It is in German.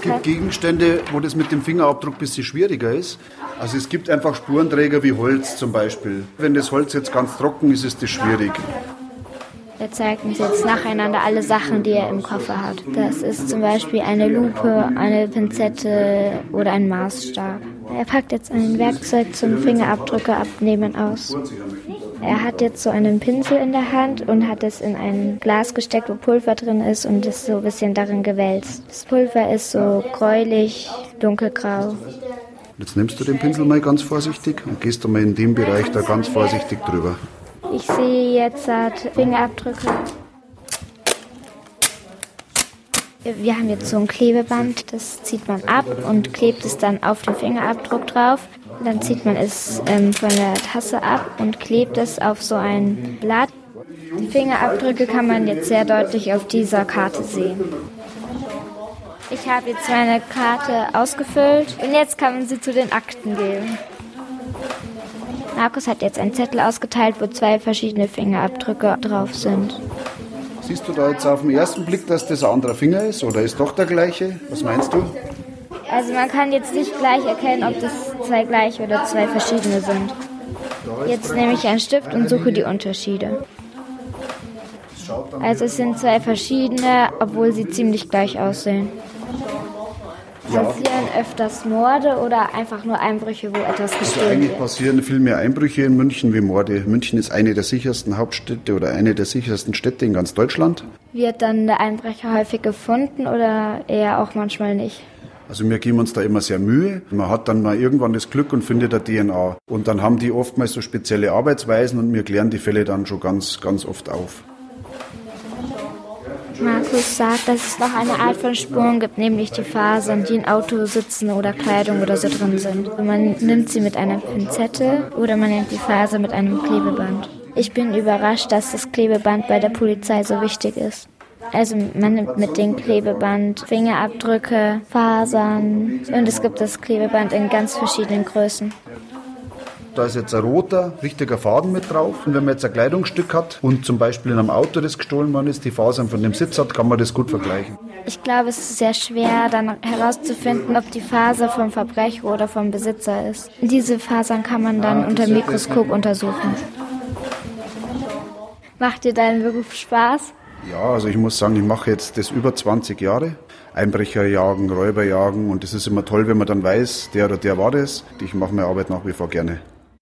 Es gibt Gegenstände, wo das mit dem Fingerabdruck ein bisschen schwieriger ist. Also es gibt einfach Spurenträger wie Holz zum Beispiel. Wenn das Holz jetzt ganz trocken ist, ist das schwierig. Er zeigt uns jetzt nacheinander alle Sachen, die er im Koffer hat. Das ist zum Beispiel eine Lupe, eine Pinzette oder ein Maßstab. Er packt jetzt ein Werkzeug zum Fingerabdrücke abnehmen aus. Er hat jetzt so einen Pinsel in der Hand und hat es in ein Glas gesteckt, wo Pulver drin ist und ist so ein bisschen darin gewälzt. Das Pulver ist so gräulich, dunkelgrau. Jetzt nimmst du den Pinsel mal ganz vorsichtig und gehst mal in dem Bereich da ganz vorsichtig drüber. Ich sehe jetzt Fingerabdrücke. Wir haben jetzt so ein Klebeband, das zieht man ab und klebt es dann auf den Fingerabdruck drauf. Dann zieht man es ähm, von der Tasse ab und klebt es auf so ein Blatt. Die Fingerabdrücke kann man jetzt sehr deutlich auf dieser Karte sehen. Ich habe jetzt meine Karte ausgefüllt und jetzt kann man sie zu den Akten geben. Markus hat jetzt einen Zettel ausgeteilt, wo zwei verschiedene Fingerabdrücke drauf sind. Siehst du da jetzt auf den ersten Blick, dass das ein anderer Finger ist oder ist doch der gleiche? Was meinst du? Also man kann jetzt nicht gleich erkennen, ob das zwei gleiche oder zwei verschiedene sind. Jetzt nehme ich einen Stift und suche die Unterschiede. Also es sind zwei verschiedene, obwohl sie ziemlich gleich aussehen. Passieren öfters Morde oder einfach nur Einbrüche, wo etwas Also gestohlen eigentlich wird? passieren viel mehr Einbrüche in München wie Morde. München ist eine der sichersten Hauptstädte oder eine der sichersten Städte in ganz Deutschland. Wird dann der Einbrecher häufig gefunden oder eher auch manchmal nicht? Also wir geben uns da immer sehr Mühe. Man hat dann mal irgendwann das Glück und findet eine DNA. Und dann haben die oftmals so spezielle Arbeitsweisen und wir klären die Fälle dann schon ganz, ganz oft auf. Markus sagt, dass es noch eine Art von Spuren gibt, nämlich die Fasern, die in Autos sitzen oder Kleidung oder so drin sind. Man nimmt sie mit einer Pinzette oder man nimmt die Faser mit einem Klebeband. Ich bin überrascht, dass das Klebeband bei der Polizei so wichtig ist. Also man nimmt mit dem Klebeband Fingerabdrücke, Fasern und es gibt das Klebeband in ganz verschiedenen Größen. Da ist jetzt ein roter, richtiger Faden mit drauf. Und wenn man jetzt ein Kleidungsstück hat und zum Beispiel in einem Auto, das gestohlen worden ist, die Fasern von dem Sitz hat, kann man das gut vergleichen. Ich glaube, es ist sehr schwer, dann herauszufinden, ob die Faser vom Verbrecher oder vom Besitzer ist. Diese Fasern kann man dann unter dem Mikroskop untersuchen. Macht dir dein Beruf Spaß? Ja, also ich muss sagen, ich mache jetzt das über 20 Jahre. Einbrecher jagen, Räuber jagen und es ist immer toll, wenn man dann weiß, der oder der war das. Ich mache meine Arbeit nach wie vor gerne.